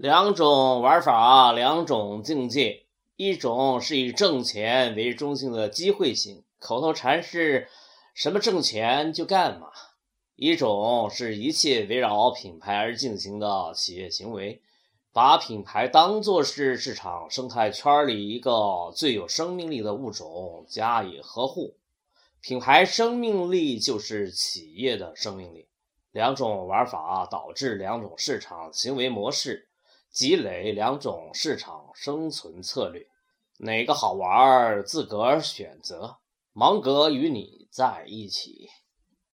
两种玩法，两种境界。一种是以挣钱为中心的机会型，口头禅是“什么挣钱就干嘛”；一种是一切围绕品牌而进行的企业行为，把品牌当作是市场生态圈里一个最有生命力的物种加以呵护。品牌生命力就是企业的生命力。两种玩法导致两种市场行为模式。积累两种市场生存策略，哪个好玩自个儿选择。芒格与你在一起。